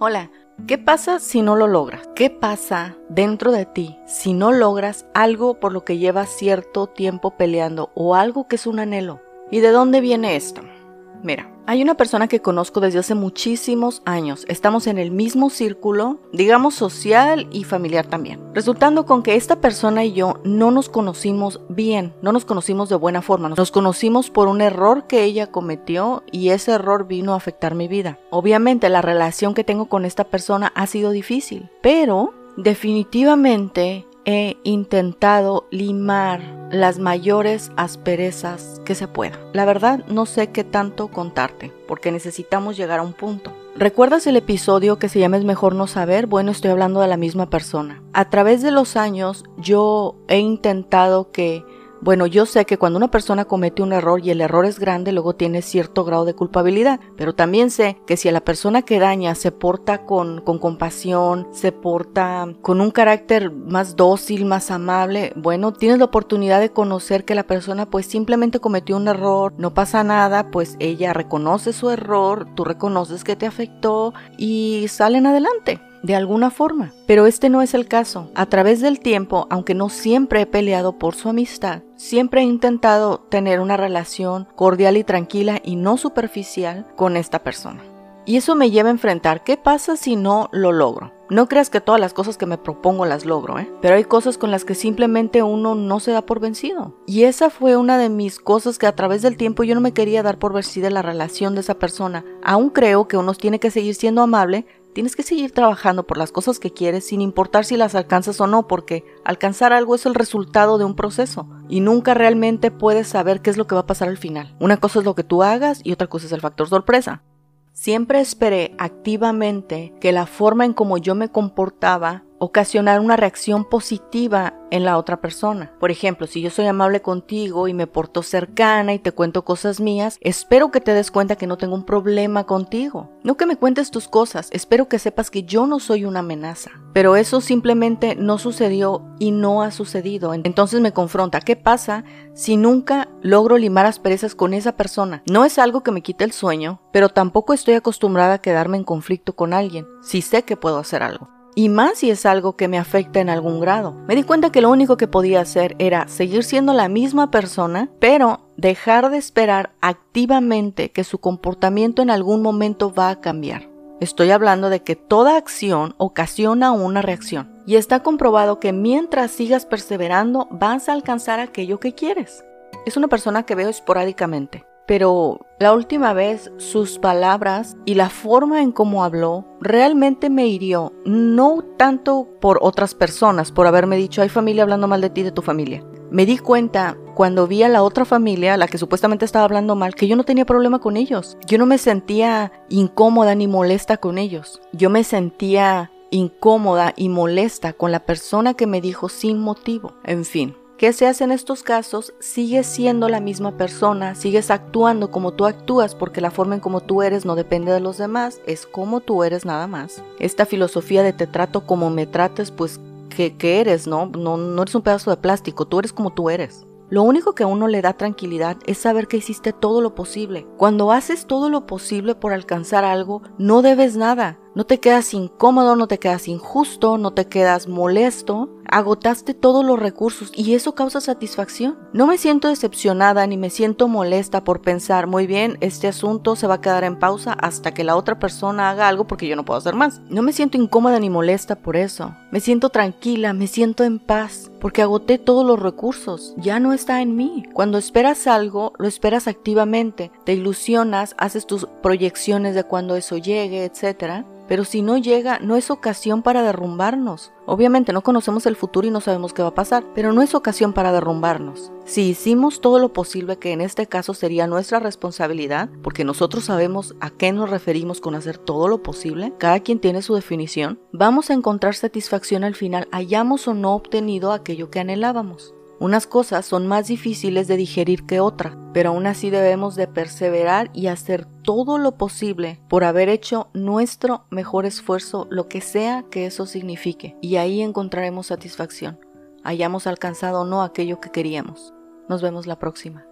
Hola, ¿qué pasa si no lo logras? ¿Qué pasa dentro de ti si no logras algo por lo que llevas cierto tiempo peleando o algo que es un anhelo? ¿Y de dónde viene esto? Mira, hay una persona que conozco desde hace muchísimos años. Estamos en el mismo círculo, digamos social y familiar también. Resultando con que esta persona y yo no nos conocimos bien, no nos conocimos de buena forma. Nos conocimos por un error que ella cometió y ese error vino a afectar mi vida. Obviamente la relación que tengo con esta persona ha sido difícil, pero definitivamente he intentado limar las mayores asperezas que se pueda. La verdad no sé qué tanto contarte, porque necesitamos llegar a un punto. ¿Recuerdas el episodio que se llama Es mejor no saber? Bueno, estoy hablando de la misma persona. A través de los años yo he intentado que bueno, yo sé que cuando una persona comete un error y el error es grande, luego tiene cierto grado de culpabilidad, pero también sé que si a la persona que daña se porta con, con compasión, se porta con un carácter más dócil, más amable, bueno, tienes la oportunidad de conocer que la persona pues simplemente cometió un error, no pasa nada, pues ella reconoce su error, tú reconoces que te afectó y salen adelante de alguna forma. Pero este no es el caso. A través del tiempo, aunque no siempre he peleado por su amistad, siempre he intentado tener una relación cordial y tranquila y no superficial con esta persona. Y eso me lleva a enfrentar qué pasa si no lo logro. No creas que todas las cosas que me propongo las logro, ¿eh? Pero hay cosas con las que simplemente uno no se da por vencido. Y esa fue una de mis cosas que a través del tiempo yo no me quería dar por vencida la relación de esa persona. Aún creo que uno tiene que seguir siendo amable, Tienes que seguir trabajando por las cosas que quieres sin importar si las alcanzas o no, porque alcanzar algo es el resultado de un proceso y nunca realmente puedes saber qué es lo que va a pasar al final. Una cosa es lo que tú hagas y otra cosa es el factor sorpresa. Siempre esperé activamente que la forma en como yo me comportaba ocasionar una reacción positiva en la otra persona. Por ejemplo, si yo soy amable contigo y me porto cercana y te cuento cosas mías, espero que te des cuenta que no tengo un problema contigo. No que me cuentes tus cosas, espero que sepas que yo no soy una amenaza. Pero eso simplemente no sucedió y no ha sucedido. Entonces me confronta, ¿qué pasa si nunca logro limar asperezas con esa persona? No es algo que me quite el sueño, pero tampoco estoy acostumbrada a quedarme en conflicto con alguien, si sé que puedo hacer algo y más si es algo que me afecta en algún grado. Me di cuenta que lo único que podía hacer era seguir siendo la misma persona, pero dejar de esperar activamente que su comportamiento en algún momento va a cambiar. Estoy hablando de que toda acción ocasiona una reacción y está comprobado que mientras sigas perseverando vas a alcanzar aquello que quieres. Es una persona que veo esporádicamente pero la última vez sus palabras y la forma en cómo habló realmente me hirió, no tanto por otras personas, por haberme dicho, hay familia hablando mal de ti, de tu familia. Me di cuenta cuando vi a la otra familia, la que supuestamente estaba hablando mal, que yo no tenía problema con ellos. Yo no me sentía incómoda ni molesta con ellos. Yo me sentía incómoda y molesta con la persona que me dijo sin motivo. En fin, ¿Qué se hace en estos casos? Sigues siendo la misma persona, sigues actuando como tú actúas porque la forma en como tú eres no depende de los demás, es como tú eres nada más. Esta filosofía de te trato como me trates, pues que, eres, ¿no? ¿no? No eres un pedazo de plástico, tú eres como tú eres. Lo único que a uno le da tranquilidad es saber que hiciste todo lo posible. Cuando haces todo lo posible por alcanzar algo, no debes nada. No te quedas incómodo, no te quedas injusto, no te quedas molesto. Agotaste todos los recursos y eso causa satisfacción. No me siento decepcionada ni me siento molesta por pensar, muy bien, este asunto se va a quedar en pausa hasta que la otra persona haga algo porque yo no puedo hacer más. No me siento incómoda ni molesta por eso. Me siento tranquila, me siento en paz porque agoté todos los recursos. Ya no está en mí. Cuando esperas algo, lo esperas activamente. Te ilusionas, haces tus proyecciones de cuando eso llegue, etc. Pero si no llega, no es ocasión para derrumbarnos. Obviamente no conocemos el futuro y no sabemos qué va a pasar, pero no es ocasión para derrumbarnos. Si hicimos todo lo posible, que en este caso sería nuestra responsabilidad, porque nosotros sabemos a qué nos referimos con hacer todo lo posible, cada quien tiene su definición, vamos a encontrar satisfacción al final, hayamos o no obtenido aquello que anhelábamos. Unas cosas son más difíciles de digerir que otras, pero aún así debemos de perseverar y hacer todo lo posible por haber hecho nuestro mejor esfuerzo, lo que sea que eso signifique, y ahí encontraremos satisfacción, hayamos alcanzado o no aquello que queríamos. Nos vemos la próxima.